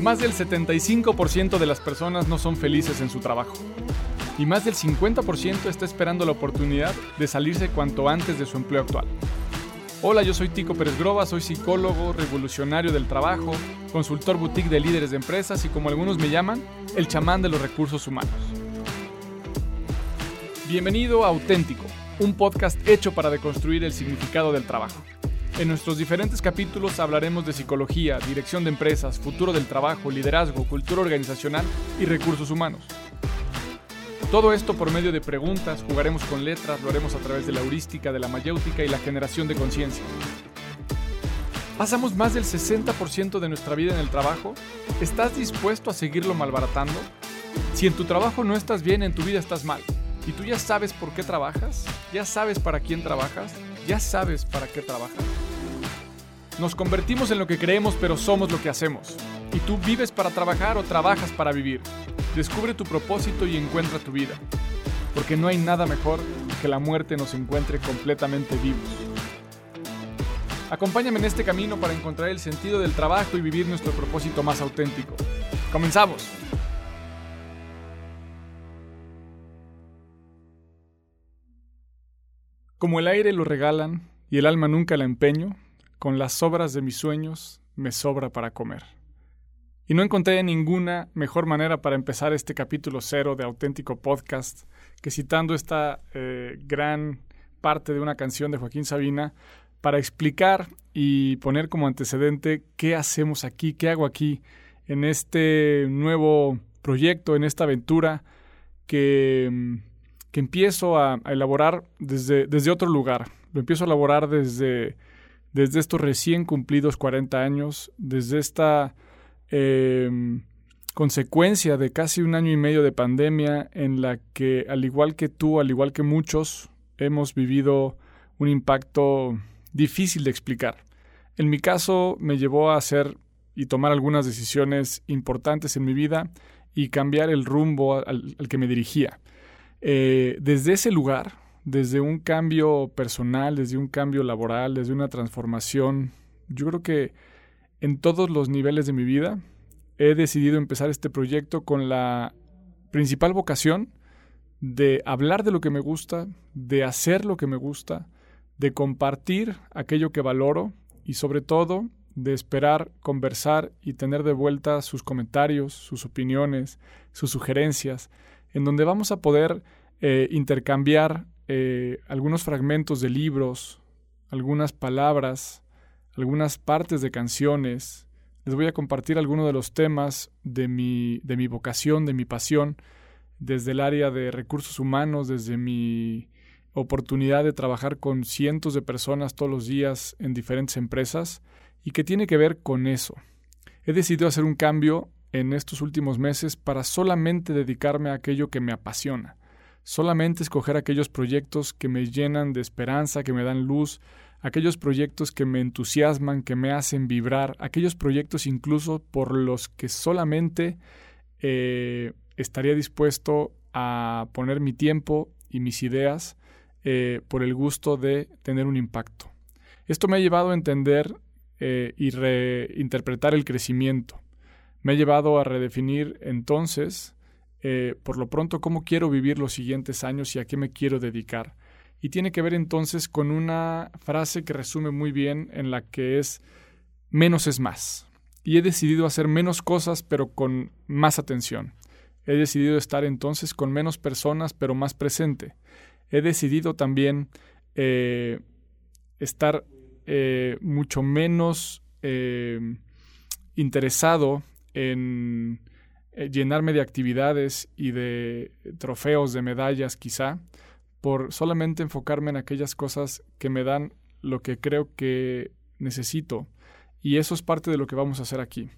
Más del 75% de las personas no son felices en su trabajo. Y más del 50% está esperando la oportunidad de salirse cuanto antes de su empleo actual. Hola, yo soy Tico Pérez Groba, soy psicólogo, revolucionario del trabajo, consultor boutique de líderes de empresas y como algunos me llaman, el chamán de los recursos humanos. Bienvenido a Auténtico, un podcast hecho para deconstruir el significado del trabajo. En nuestros diferentes capítulos hablaremos de psicología, dirección de empresas, futuro del trabajo, liderazgo, cultura organizacional y recursos humanos. Todo esto por medio de preguntas, jugaremos con letras, lo haremos a través de la heurística, de la mayéutica y la generación de conciencia. ¿Pasamos más del 60% de nuestra vida en el trabajo? ¿Estás dispuesto a seguirlo malbaratando? Si en tu trabajo no estás bien, en tu vida estás mal. ¿Y tú ya sabes por qué trabajas? ¿Ya sabes para quién trabajas? ¿Ya sabes para qué trabajas? Nos convertimos en lo que creemos, pero somos lo que hacemos. ¿Y tú vives para trabajar o trabajas para vivir? Descubre tu propósito y encuentra tu vida. Porque no hay nada mejor que la muerte nos encuentre completamente vivos. Acompáñame en este camino para encontrar el sentido del trabajo y vivir nuestro propósito más auténtico. ¡Comenzamos! Como el aire lo regalan y el alma nunca la empeño, con las sobras de mis sueños me sobra para comer. Y no encontré ninguna mejor manera para empezar este capítulo cero de auténtico podcast que citando esta eh, gran parte de una canción de Joaquín Sabina para explicar y poner como antecedente qué hacemos aquí, qué hago aquí en este nuevo proyecto, en esta aventura que, que empiezo a, a elaborar desde, desde otro lugar. Lo empiezo a elaborar desde desde estos recién cumplidos 40 años, desde esta em, consecuencia de casi un año y medio de pandemia en la que, al igual que tú, al igual que muchos, hemos vivido un impacto difícil de explicar. En mi caso, me llevó a hacer y tomar algunas decisiones importantes en mi vida y cambiar el rumbo al, que me dirigía. Eh, desde ese lugar, desde un cambio personal, desde un cambio laboral, desde una transformación. Yo creo que en todos los niveles de mi vida he decidido empezar este proyecto con la principal vocación de hablar de lo que me gusta, de hacer lo que me gusta, de compartir aquello que valoro y sobre todo de esperar, conversar y tener de vuelta sus comentarios, sus opiniones, sus sugerencias, en donde vamos a poder eh, intercambiar eh, algunos fragmentos de libros, algunas palabras, algunas partes de canciones. Les voy a compartir algunos de los temas de mi, de mi vocación, de mi pasión, desde el área de recursos humanos, desde mi oportunidad de trabajar con cientos de personas todos los días en diferentes empresas y que tiene que ver con eso. He decidido hacer un cambio en estos últimos meses para solamente dedicarme a aquello que me apasiona solamente escoger aquellos proyectos que me llenan de esperanza, que me dan luz, aquellos proyectos que me entusiasman, que me hacen vibrar, aquellos proyectos incluso por los que solamente eh, estaría dispuesto a poner mi tiempo y mis ideas eh, por el gusto de tener un impacto. Esto me ha llevado a entender eh, y reinterpretar el crecimiento. Me ha llevado a redefinir entonces eh, por lo pronto cómo quiero vivir los siguientes años y a qué me quiero dedicar. Y tiene que ver entonces con una frase que resume muy bien en la que es menos es más. Y he decidido hacer menos cosas pero con más atención. He decidido estar entonces con menos personas pero más presente. He decidido también eh, estar eh, mucho menos interesado en eh, llenarme de actividades y de trofeos, de medallas quizá, por solamente enfocarme en aquellas cosas que me dan lo que creo que necesito. Y eso es parte de lo que vamos a hacer aquí.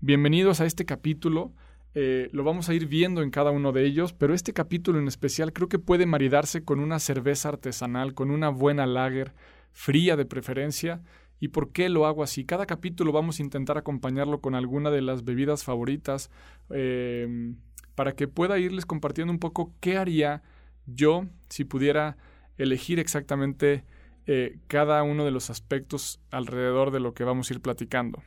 Bienvenidos a este capítulo. Eh, lo vamos a ir viendo en cada uno de ellos, pero este capítulo en especial creo que puede maridarse con una cerveza artesanal, con una buena lager, fría de preferencia, ¿Y por qué lo hago así? Cada capítulo vamos a intentar acompañarlo con alguna de las bebidas favoritas em, para que pueda irles compartiendo un poco qué haría yo si pudiera elegir exactamente eh, cada uno de los aspectos alrededor de lo que vamos a ir platicando.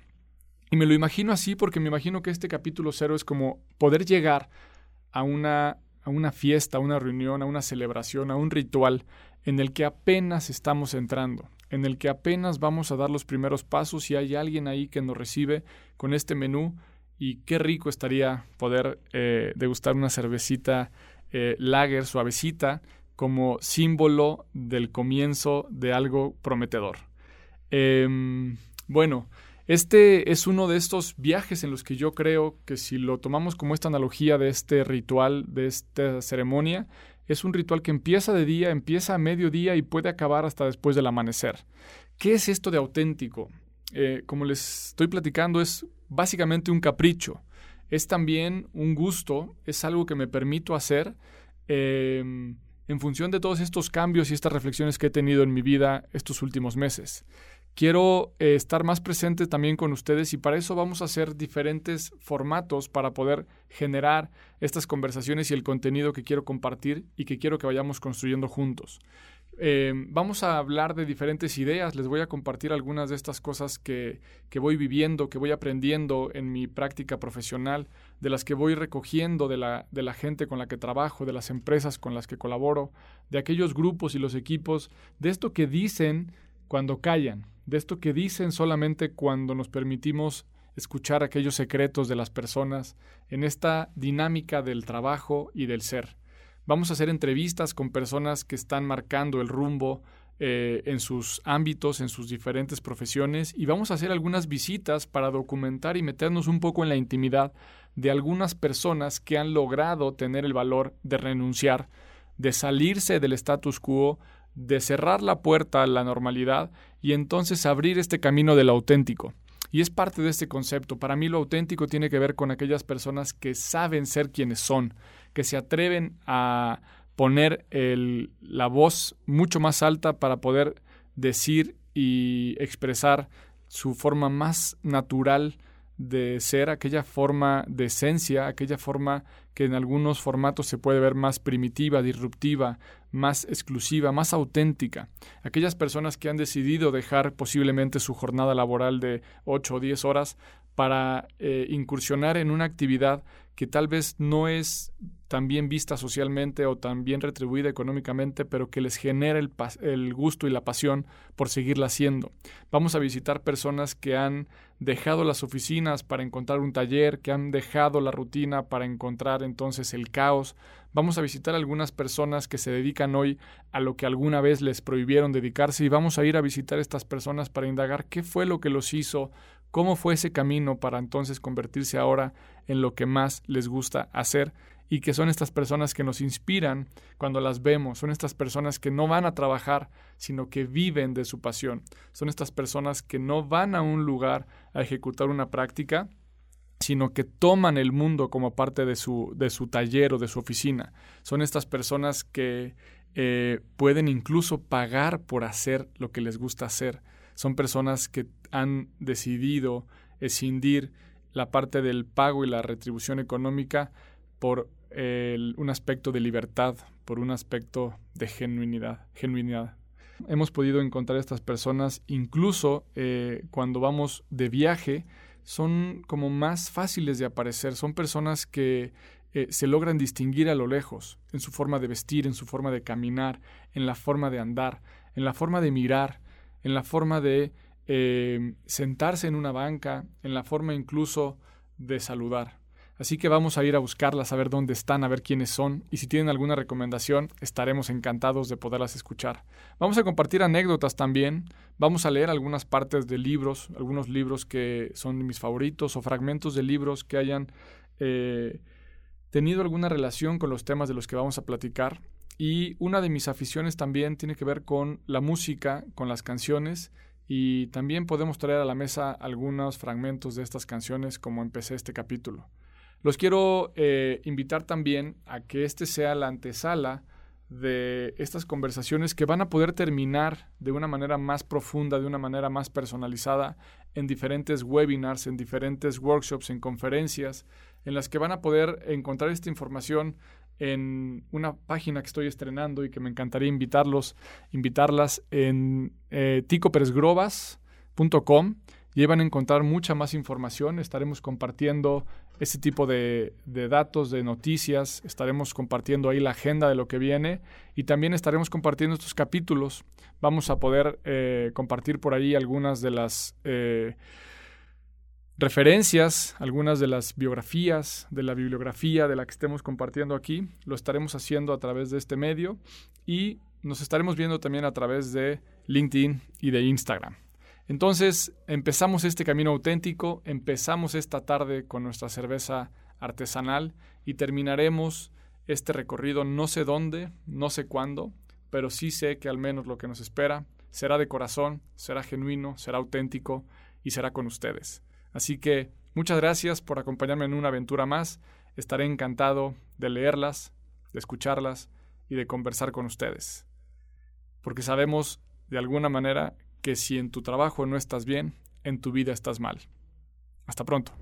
Y me lo imagino así porque me imagino que este capítulo cero es como poder llegar a una, a una fiesta, a una reunión, a una celebración, a un ritual en el que apenas estamos entrando, en el que apenas vamos a dar los primeros pasos y hay alguien ahí que nos recibe con este menú y qué rico estaría poder eh, degustar una cervecita eh, lager suavecita como símbolo del comienzo de algo prometedor. Em, bueno, este es uno de estos viajes en los que yo creo que si lo tomamos como esta analogía de este ritual, de esta ceremonia, es un ritual que empieza de día, empieza a mediodía y puede acabar hasta después del amanecer. ¿Qué es esto de auténtico? Eh, como les estoy platicando, es básicamente un capricho. Es también un gusto, es algo que me permito hacer em, en función de todos estos cambios y estas reflexiones que he tenido en mi vida estos últimos meses. Quiero eh, estar más presente también con ustedes y para eso vamos a hacer diferentes formatos para poder generar estas conversaciones y el contenido que quiero compartir y que quiero que vayamos construyendo juntos. Eh, vamos a hablar de diferentes ideas, les voy a compartir algunas de estas cosas que, que, voy viviendo, que voy aprendiendo en mi práctica profesional, de las que voy recogiendo de la, de la gente con la que trabajo, de las empresas con las que colaboro, de aquellos grupos y los equipos, de esto que dicen cuando callan, de esto que dicen solamente cuando nos permitimos escuchar aquellos secretos de las personas en esta dinámica del trabajo y del ser. Vamos a hacer entrevistas con personas que están marcando el rumbo eh, en sus ámbitos, en sus diferentes profesiones y vamos a hacer algunas visitas para documentar y meternos un poco en la intimidad de algunas personas que han logrado tener el valor de renunciar, de salirse del status quo, de cerrar la puerta a la normalidad y entonces abrir este camino del auténtico. Y es parte de este concepto. Para mí lo auténtico tiene que ver con aquellas personas que saben ser quienes son, que se atreven a poner la voz mucho más alta para poder decir y expresar su forma más natural de ser, aquella forma de esencia, aquella forma que en algunos formatos se puede ver más primitiva, disruptiva, más exclusiva, más auténtica. Aquellas personas que han decidido dejar posiblemente su jornada laboral de 8 o 10 horas para eh, incursionar en una actividad que tal vez no es tan bien vista socialmente o tan bien retribuida económicamente, pero que les genera el, gusto y la pasión por seguirla haciendo. Vamos a visitar personas que han dejado las oficinas para encontrar un taller, que han dejado la rutina para encontrar entonces el caos. Vamos a visitar algunas personas que se dedican hoy a lo que alguna vez les prohibieron dedicarse y vamos a ir a visitar estas personas para indagar qué fue lo que los hizo, cómo fue ese camino para entonces convertirse ahora en lo que más les gusta hacer y que son estas personas que nos inspiran cuando las vemos, son estas personas que no van a trabajar, sino que viven de su pasión, son estas personas que no van a un lugar a ejecutar una práctica, sino que toman el mundo como parte de su, de su taller o de su oficina. Son estas personas que eh, pueden incluso pagar por hacer lo que les gusta hacer. Son personas que han decidido escindir la parte del pago y la retribución económica por un aspecto de libertad, por un aspecto de genuinidad. genuinidad. Hemos podido encontrar estas personas incluso eh, cuando vamos de viaje, son como más fáciles de aparecer, son personas que eh, se logran distinguir a lo lejos, en su forma de vestir, en su forma de caminar, en la forma de andar, en la forma de mirar, en la forma de eh, sentarse en una banca, en la forma incluso de saludar. Así que vamos a ir a buscarlas, a ver dónde están, a ver quiénes son, y si tienen alguna recomendación, estaremos encantados de poderlas escuchar. Vamos a compartir anécdotas también, vamos a leer algunas partes de libros, algunos libros que son mis favoritos, o fragmentos de libros que hayan eh, tenido alguna relación con los temas de los que vamos a platicar. Y una de mis aficiones también tiene que ver con la música, con las canciones, y también podemos traer a la mesa algunos fragmentos de estas canciones como empecé este capítulo. Los quiero eh, invitar también a que este sea la antesala de estas conversaciones que van a poder terminar de una manera más profunda, de una manera más personalizada en diferentes webinars, en diferentes workshops, en conferencias, en las que van a poder encontrar esta información en una página que estoy estrenando y que me encantaría invitarlos, invitarlas en eh, ticoperesgrobas.com y van a encontrar mucha más información. Estaremos compartiendo ese tipo de, datos, de noticias, estaremos compartiendo ahí la agenda de lo que viene y también estaremos compartiendo estos capítulos. Vamos a poder eh, compartir por ahí algunas de las... Eh, referencias, algunas de las biografías, de la bibliografía de la que estemos compartiendo aquí. Lo estaremos haciendo a través de este medio y nos estaremos viendo también a través de LinkedIn y de Instagram. Entonces empezamos este camino auténtico, empezamos esta tarde con nuestra cerveza artesanal y terminaremos este recorrido no sé dónde, no sé cuándo, pero sí sé que al menos lo que nos espera será de corazón, será genuino, será auténtico y será con ustedes. Así que muchas gracias por acompañarme en una aventura más. Estaré encantado de leerlas, de escucharlas y de conversar con ustedes. Porque sabemos, de alguna manera, que si en tu trabajo no estás bien, en tu vida estás mal. Hasta pronto.